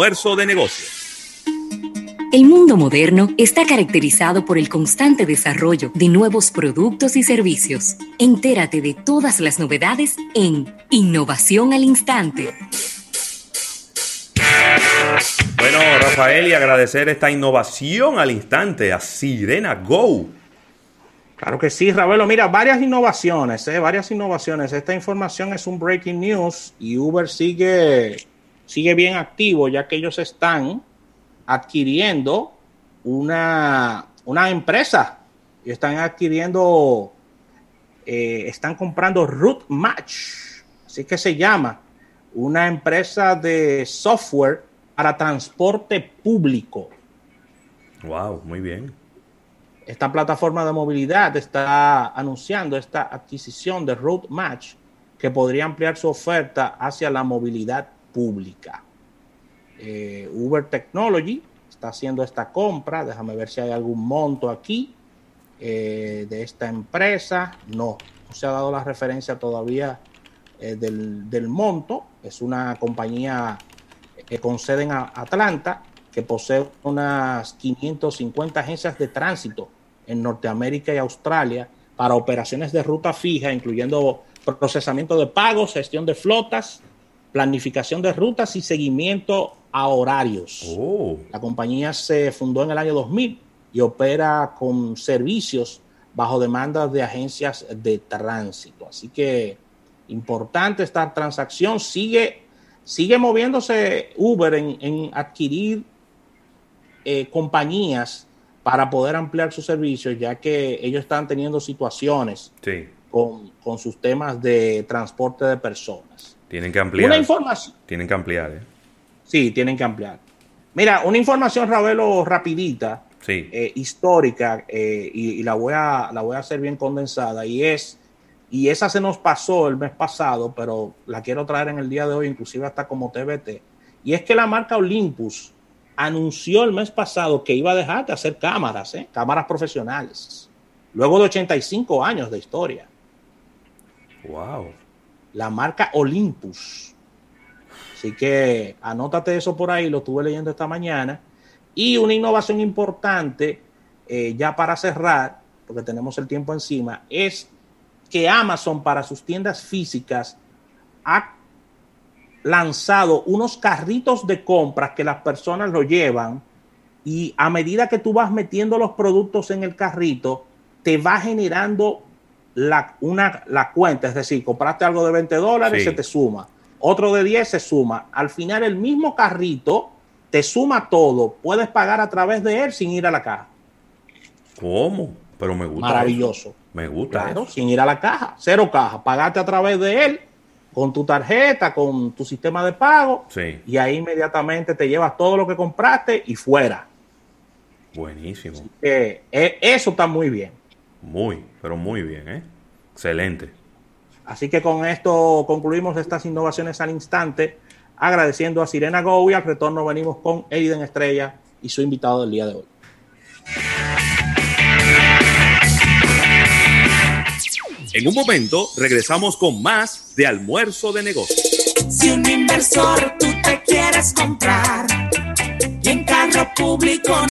Almuerzo de negocios. El mundo moderno está caracterizado por el constante desarrollo de nuevos productos y servicios. Entérate de todas las novedades en Innovación al Instante. Bueno, Rafael, y agradecer esta innovación al instante a Sirena Go. Claro que sí, Ravelo. Mira, varias innovaciones, ¿eh? varias innovaciones. Esta información es un breaking news y Uber sigue sigue bien activo, ya que ellos están adquiriendo una, una empresa y están adquiriendo, eh, están comprando Root Match, así que se llama, una empresa de software para transporte público. Wow, muy bien. Esta plataforma de movilidad está anunciando esta adquisición de Root Match que podría ampliar su oferta hacia la movilidad pública. Eh, Uber Technology está haciendo esta compra. Déjame ver si hay algún monto aquí eh, de esta empresa. No, no se ha dado la referencia todavía eh, del, monto. Es una compañía con sede en Atlanta que posee unas 550 agencias de tránsito en Norteamérica y Australia para operaciones de ruta fija, incluyendo procesamiento de pagos, gestión de flotas, planificación de rutas y seguimiento a horarios. Oh. La compañía se fundó en el año 2000 y opera con servicios bajo demanda de agencias de tránsito. Así que importante esta transacción. Sigue, sigue moviéndose Uber en, adquirir eh, compañías para poder ampliar sus servicios, ya que ellos están teniendo situaciones con, con sus temas de transporte de personas. Tienen que ampliar. Una información. Tienen que ampliar, ¿eh? Sí, tienen que ampliar. Mira, una información, Ravelo, rapidita, sí. Eh, histórica, eh, y, la, voy a, la voy a hacer bien condensada, y es, y esa se nos pasó el mes pasado, pero la quiero traer en el día de hoy, inclusive hasta como TBT, y es que la marca Olympus anunció el mes pasado que iba a dejar de hacer cámaras, ¿eh? cámaras profesionales, luego de 85 años de historia. Wow la marca Olympus. Así que anótate eso por ahí, lo estuve leyendo esta mañana. Y una innovación importante, eh, ya para cerrar, porque tenemos el tiempo encima, es que Amazon para sus tiendas físicas ha lanzado unos carritos de compras que las personas lo llevan y a medida que tú vas metiendo los productos en el carrito, te va generando la, una, la cuenta, es decir, compraste algo de 20 dólares, se te suma, otro de 10 se suma. Al final el mismo carrito te suma todo, puedes pagar a través de él sin ir a la caja. ¿Cómo? Pero me gusta. Maravilloso. Me gusta. Claro, sin ir a la caja, cero caja, pagaste a través de él con tu tarjeta, con tu sistema de pago, y ahí inmediatamente te llevas todo lo que compraste y fuera. Buenísimo. Eh, eso está muy bien. Muy, pero muy bien, ¿eh? Excelente. Así que con esto concluimos estas innovaciones al instante, agradeciendo a Sirena Go y al retorno venimos con Aiden Estrella y su invitado del día de hoy. En un momento regresamos con más de almuerzo de negocios. Si un inversor tú te quieres comprar y en carro público